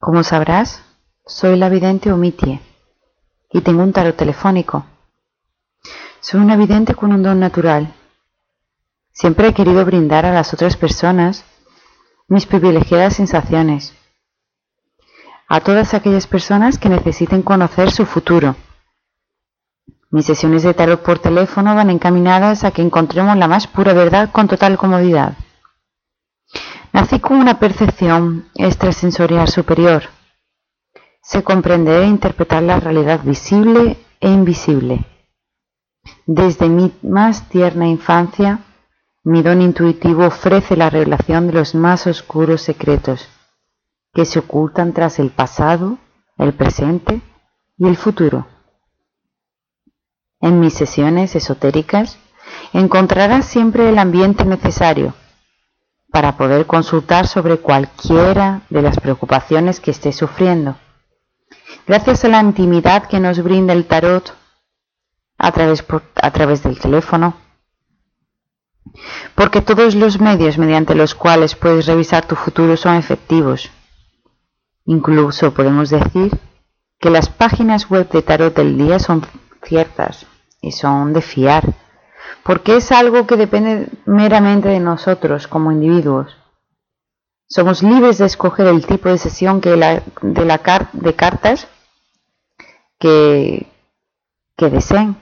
Como sabrás, soy la vidente Omitie y tengo un tarot telefónico. Soy una vidente con un don natural. Siempre he querido brindar a las otras personas mis privilegiadas sensaciones. A todas aquellas personas que necesiten conocer su futuro. Mis sesiones de tarot por teléfono van encaminadas a que encontremos la más pura verdad con total comodidad. Nací con una percepción extrasensorial superior. Sé comprender e interpretar la realidad visible e invisible. Desde mi más tierna infancia, mi don intuitivo ofrece la revelación de los más oscuros secretos que se ocultan tras el pasado, el presente y el futuro. En mis sesiones esotéricas encontrarás siempre el ambiente necesario para poder consultar sobre cualquiera de las preocupaciones que esté sufriendo. Gracias a la intimidad que nos brinda el tarot a través, a través del teléfono, porque todos los medios mediante los cuales puedes revisar tu futuro son efectivos. Incluso podemos decir que las páginas web de tarot del día son ciertas y son de fiar porque es algo que depende meramente de nosotros como individuos. Somos libres de escoger el tipo de sesión que de, la de cartas que, que deseen.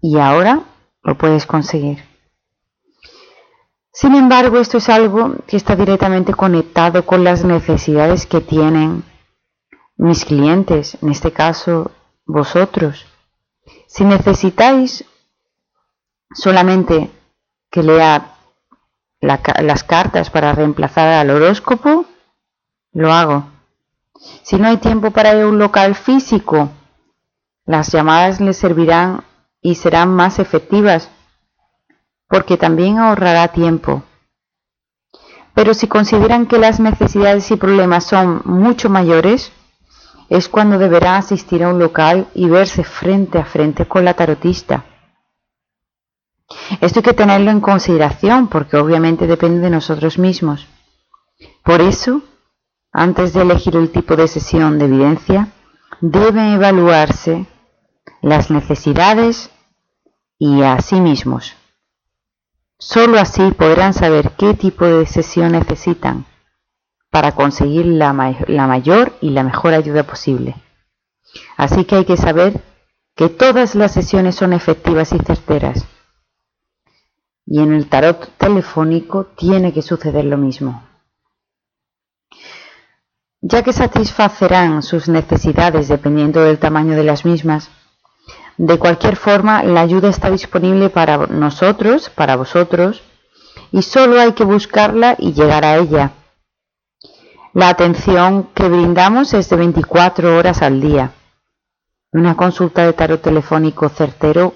Y ahora lo puedes conseguir. Sin embargo, esto es algo que está directamente conectado con las necesidades que tienen mis clientes, en este caso vosotros. Si necesitáis solamente que lea las cartas para reemplazar al horóscopo, lo hago. Si no hay tiempo para ir a un local físico, las llamadas le servirán y serán más efectivas, porque también ahorrará tiempo. Pero si consideran que las necesidades y problemas son mucho mayores, es cuando deberá asistir a un local y verse frente a frente con la tarotista. Esto hay que tenerlo en consideración porque obviamente depende de nosotros mismos. Por eso, antes de elegir el tipo de sesión de evidencia, deben evaluarse las necesidades y a sí mismos. Solo así podrán saber qué tipo de sesión necesitan para conseguir la, la, mayor y la mejor ayuda posible. Así que hay que saber que todas las sesiones son efectivas y certeras y en el tarot telefónico tiene que suceder lo mismo. Ya que satisfacerán sus necesidades dependiendo del tamaño de las mismas, de cualquier forma la ayuda está disponible para nosotros, para vosotros, y solo hay que buscarla y llegar a ella. La atención que brindamos es de 24 horas al día. Una consulta de tarot telefónico certero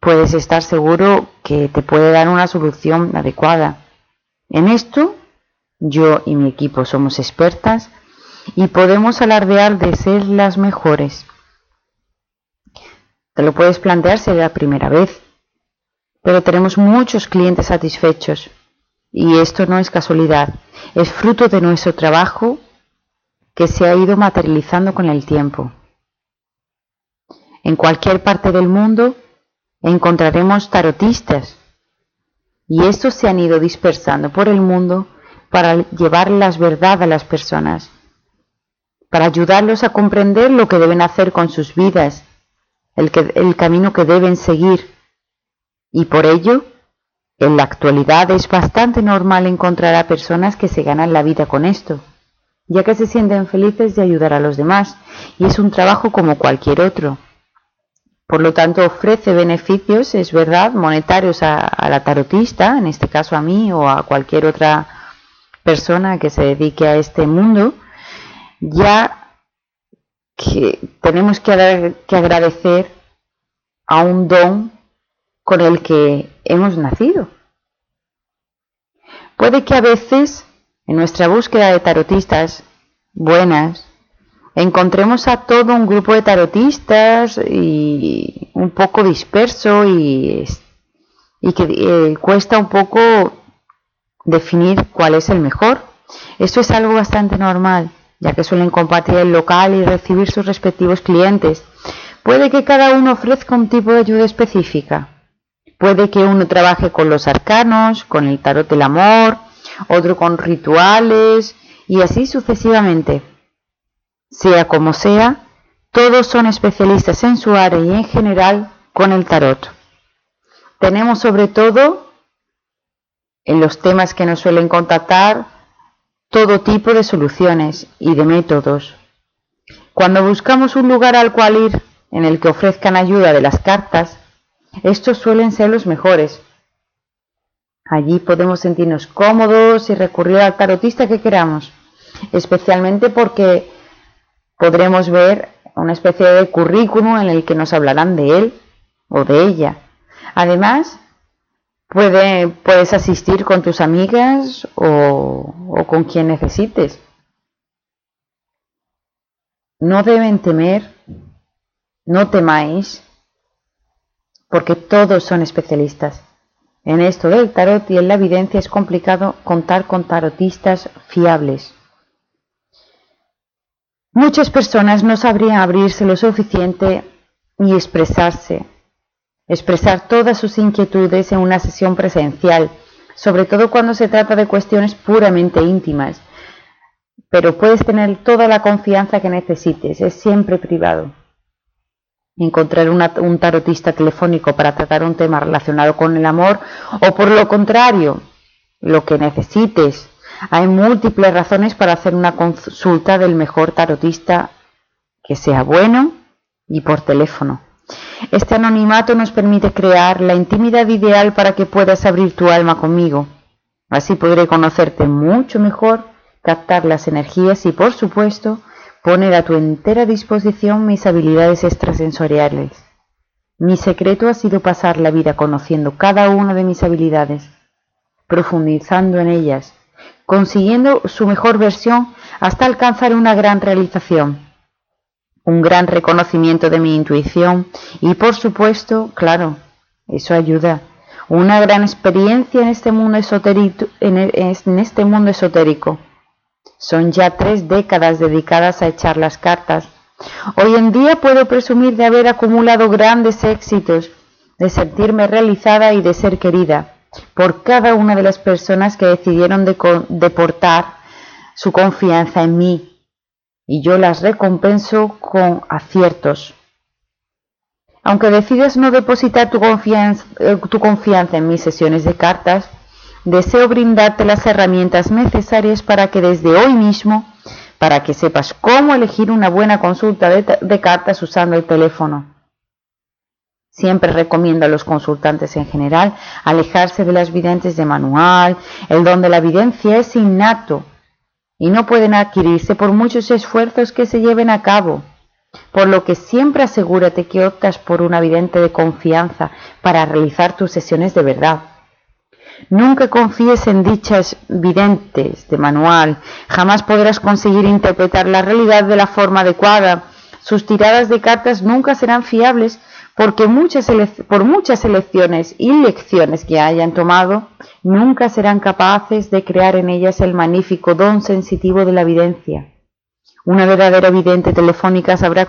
puedes estar seguro te puede dar una solución adecuada. En esto, yo y mi equipo somos expertas y podemos alardear de ser las mejores. Te lo puedes plantear si la primera vez, pero tenemos muchos clientes satisfechos y esto no es casualidad, es fruto de nuestro trabajo que se ha ido materializando con el tiempo. En cualquier parte del mundo encontraremos tarotistas y estos se han ido dispersando por el mundo para llevar las verdad a las personas, para ayudarlos a comprender lo que deben hacer con sus vidas, el, el camino que deben seguir. Y por ello, en la actualidad es bastante normal encontrar a personas que se ganan la vida con esto, ya que se sienten felices de ayudar a los demás, y es un trabajo como cualquier otro. Por lo tanto, ofrece beneficios, es verdad, monetarios a, la tarotista, en este caso a mí o a cualquier otra persona que se dedique a este mundo, ya que tenemos que, que agradecer a un don con el que hemos nacido. Puede que a veces, en nuestra búsqueda de tarotistas buenas, encontremos a todo un grupo de tarotistas y un poco disperso y, y que eh, cuesta un poco definir cuál es el mejor. Esto es algo bastante normal, ya que suelen compartir el local y recibir sus respectivos clientes. Puede que cada uno ofrezca un tipo de ayuda específica. Puede que uno trabaje con los arcanos, con el tarot del amor, otro con rituales y así sucesivamente. Sea como sea, todos son especialistas en su área y en general con el tarot. Tenemos sobre todo en los temas que nos suelen contactar todo tipo de soluciones y de métodos. Cuando buscamos un lugar al cual ir en el que ofrezcan ayuda de las cartas, estos suelen ser los mejores. Allí podemos sentirnos cómodos y recurrir al tarotista que queramos, especialmente porque podremos ver una especie de currículum en el que nos hablarán de él o de ella. Además, puedes asistir con tus amigas o, o con quien necesites. No deben temer, no temáis, porque todos son especialistas. En esto del tarot y en la evidencia es complicado contar con tarotistas fiables. Muchas personas no sabrían abrirse lo suficiente y expresarse, expresar todas sus inquietudes en una sesión presencial, sobre todo cuando se trata de cuestiones puramente íntimas. Pero puedes tener toda la confianza que necesites, es siempre privado. Encontrar un tarotista telefónico para tratar un tema relacionado con el amor o por lo contrario, lo que necesites hay múltiples razones para hacer una consulta del mejor tarotista que sea bueno y por teléfono. Este anonimato nos permite crear la intimidad ideal para que puedas abrir tu alma conmigo. Así podré conocerte mucho mejor, captar las energías y, por supuesto, poner a tu entera disposición mis habilidades extrasensoriales. Mi secreto ha sido pasar la vida conociendo cada una de mis habilidades, profundizando en ellas consiguiendo su mejor versión hasta alcanzar una gran realización, un gran reconocimiento de mi intuición y por supuesto, claro, eso ayuda, una gran experiencia en este mundo esotérico. En, en este mundo esotérico. Son ya tres décadas dedicadas a echar las cartas. Hoy en día puedo presumir de haber acumulado grandes éxitos, de sentirme realizada y de ser querida por cada una de las personas que decidieron deportar su confianza en mí y yo las recompenso con aciertos. Aunque decidas no depositar tu confianza, eh, tu confianza en mis sesiones de cartas, deseo brindarte las herramientas necesarias para que desde hoy mismo, para que sepas cómo elegir una buena consulta de cartas usando el teléfono Siempre recomiendo a los consultantes en general alejarse de las videntes de manual. El don de la evidencia es innato y no pueden adquirirse por muchos esfuerzos que se lleven a cabo. Por lo que siempre asegúrate que optas por una vidente de confianza para realizar tus sesiones de verdad. Nunca confíes en dichas videntes de manual. Jamás podrás conseguir interpretar la realidad de la forma adecuada. Sus tiradas de cartas nunca serán fiables porque muchas por muchas elecciones y lecciones que hayan tomado, nunca serán capaces de crear en ellas el magnífico don sensitivo de la evidencia. Una verdadera vidente telefónica sabrá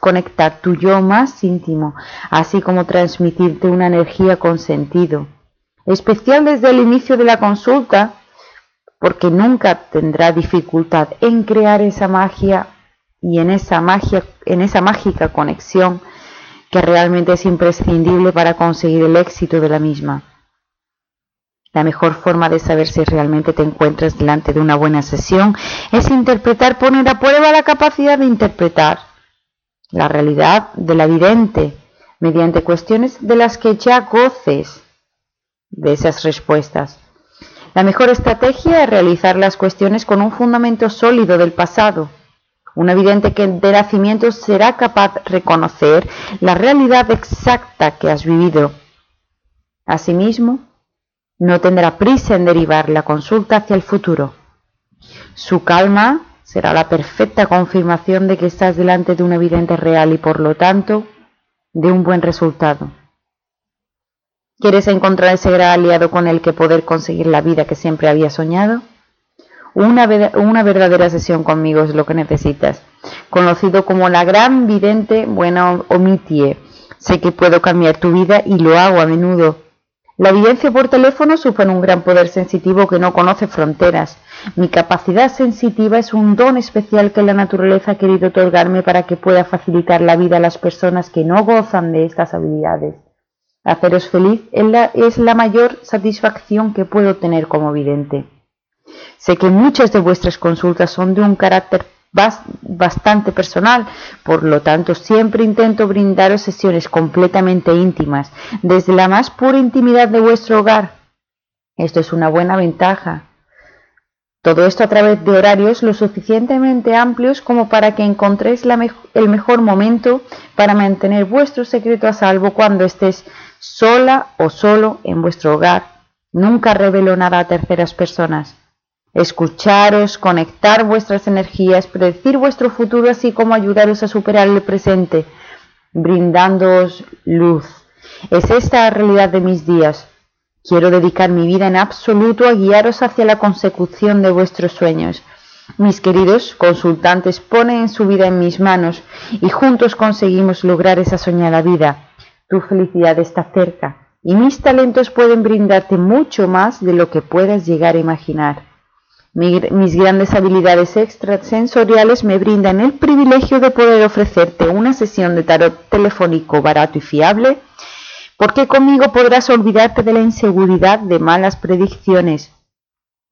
conectar tu yo más íntimo, así como transmitirte una energía con sentido, especial desde el inicio de la consulta, porque nunca tendrá dificultad en crear esa magia y en esa magia, en esa mágica conexión que realmente es imprescindible para conseguir el éxito de la misma. La mejor forma de saber si realmente te encuentras delante de una buena sesión es interpretar, poner a prueba la capacidad de interpretar la realidad de la vidente mediante cuestiones de las que ya goces de esas respuestas. La mejor estrategia es realizar las cuestiones con un fundamento sólido del pasado un evidente que de nacimiento será capaz de reconocer la realidad exacta que has vivido. Asimismo, no tendrá prisa en derivar la consulta hacia el futuro. Su calma será la perfecta confirmación de que estás delante de un evidente real y por lo tanto de un buen resultado. ¿Quieres encontrar ese gran aliado con el que poder conseguir la vida que siempre había soñado? Una, verdadera sesión conmigo es lo que necesitas. Conocido como la gran vidente buena omitie. Sé que puedo cambiar tu vida y lo hago a menudo. La evidencia por teléfono supone un gran poder sensitivo que no conoce fronteras. Mi capacidad sensitiva es un don especial que la naturaleza ha querido otorgarme para que pueda facilitar la vida a las personas que no gozan de estas habilidades. Haceros feliz es la, mayor satisfacción que puedo tener como vidente. Sé que muchas de vuestras consultas son de un carácter bastante personal, por lo tanto siempre intento brindaros sesiones completamente íntimas, desde la más pura intimidad de vuestro hogar. Esto es una buena ventaja. Todo esto a través de horarios lo suficientemente amplios como para que encontréis el mejor momento para mantener vuestro secreto a salvo cuando estés sola o solo en vuestro hogar. Nunca revelo nada a terceras personas escucharos, conectar vuestras energías, predecir vuestro futuro, así como ayudaros a superar el presente, brindándoos luz. Es esta la realidad de mis días. Quiero dedicar mi vida en absoluto a guiaros hacia la consecución de vuestros sueños. Mis queridos consultantes ponen su vida en mis manos y juntos conseguimos lograr esa soñada vida. Tu felicidad está cerca y mis talentos pueden brindarte mucho más de lo que puedas llegar a imaginar. Mis grandes habilidades extrasensoriales me brindan el privilegio de poder ofrecerte una sesión de tarot telefónico barato y fiable, porque conmigo podrás olvidarte de la inseguridad de malas predicciones.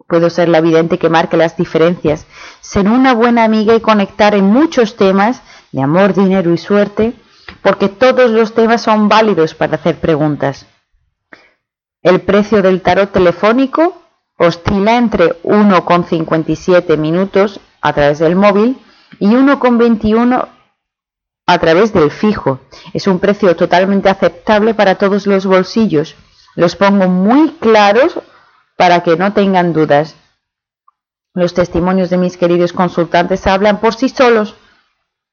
Puedo ser la vidente que marque las diferencias, ser una buena amiga y conectar en muchos temas de amor, dinero y suerte, porque todos los temas son válidos para hacer preguntas. El precio del tarot telefónico Oscila entre 1,57 minutos a través del móvil y 1,21 a través del fijo. Es un precio totalmente aceptable para todos los bolsillos. Los pongo muy claros para que no tengan dudas. Los testimonios de mis queridos consultantes hablan por sí solos.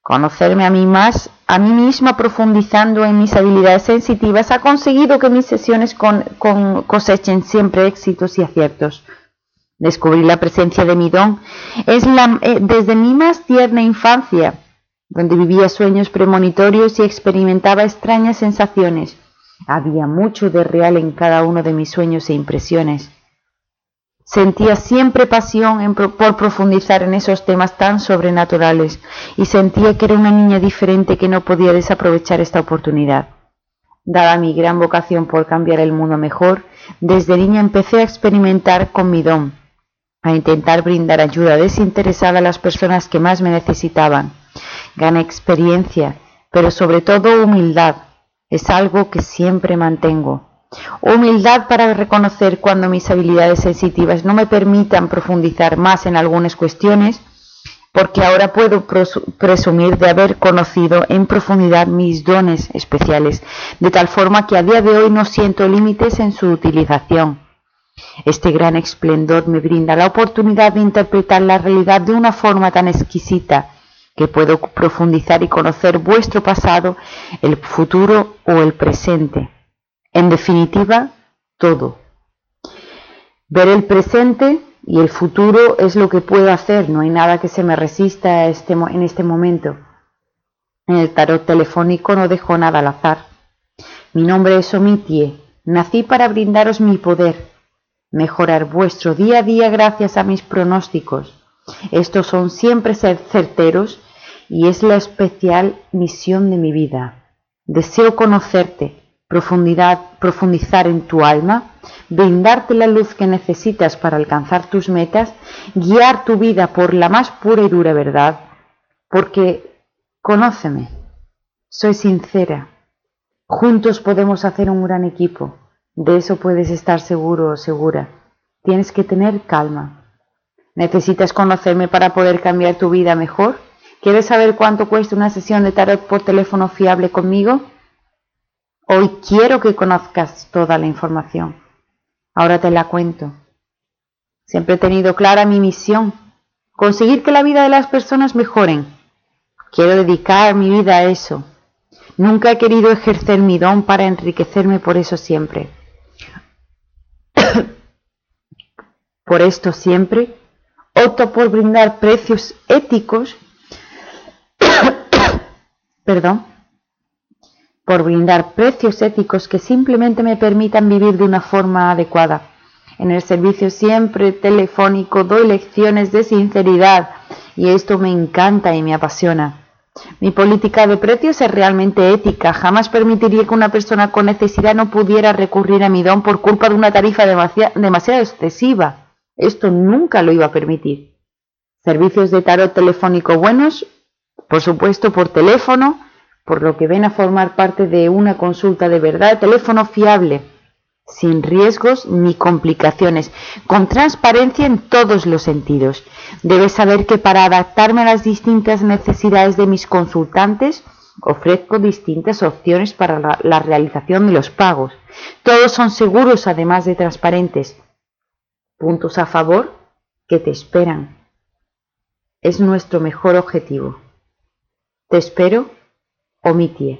Conocerme a mí más, a mí misma profundizando en mis habilidades sensitivas, ha conseguido que mis sesiones con, cosechen siempre éxitos y aciertos. Descubrí la presencia de mi don es la, eh, desde mi más tierna infancia, donde vivía sueños premonitorios y experimentaba extrañas sensaciones. Había mucho de real en cada uno de mis sueños e impresiones. Sentía siempre pasión por profundizar en esos temas tan sobrenaturales y sentía que era una niña diferente que no podía desaprovechar esta oportunidad. Dada mi gran vocación por cambiar el mundo mejor, desde niña empecé a experimentar con mi don, a intentar brindar ayuda desinteresada a las personas que más me necesitaban. Gané experiencia, pero sobre todo humildad. Es algo que siempre mantengo. Humildad para reconocer cuando mis habilidades sensitivas no me permitan profundizar más en algunas cuestiones, porque ahora puedo presumir de haber conocido en profundidad mis dones especiales, de tal forma que a día de hoy no siento límites en su utilización. Este gran esplendor me brinda la oportunidad de interpretar la realidad de una forma tan exquisita que puedo profundizar y conocer vuestro pasado, el futuro o el presente en definitiva, todo. Ver el presente y el futuro es lo que puedo hacer, no hay nada que se me resista este en este momento. En el tarot telefónico no dejo nada al azar. Mi nombre es Omitie, nací para brindaros mi poder, mejorar vuestro día a día gracias a mis pronósticos. Estos son siempre ser certeros y es la especial misión de mi vida. Deseo conocerte, profundidad, profundizar en tu alma, brindarte la luz que necesitas para alcanzar tus metas, guiar tu vida por la más pura y dura verdad, porque conóceme, soy sincera, juntos podemos hacer un gran equipo, de eso puedes estar seguro o segura. Tienes que tener calma. ¿Necesitas conocerme para poder cambiar tu vida mejor? ¿Quieres saber cuánto cuesta una sesión de tarot por teléfono fiable conmigo? Hoy quiero que conozcas toda la información. Ahora te la cuento. Siempre he tenido clara mi misión, conseguir que la vida de las personas mejoren. Quiero dedicar mi vida a eso. Nunca he querido ejercer mi don para enriquecerme por eso siempre. por esto siempre Opto por brindar precios éticos, perdón, por brindar precios éticos que simplemente me permitan vivir de una forma adecuada. En el servicio siempre telefónico doy lecciones de sinceridad y esto me encanta y me apasiona. Mi política de precios es realmente ética. Jamás permitiría que una persona con necesidad no pudiera recurrir a mi don por culpa de una tarifa demasiado excesiva. Esto nunca lo iba a permitir. Servicios de tarot telefónico buenos, por supuesto por teléfono, por lo que ven a formar parte de una consulta de verdad, teléfono fiable, sin riesgos ni complicaciones, con transparencia en todos los sentidos. Debes saber que para adaptarme a las distintas necesidades de mis consultantes, ofrezco distintas opciones para la, la realización de los pagos. Todos son seguros además de transparentes. Puntos a favor que te esperan. Es nuestro mejor objetivo. Te espero, Omitie.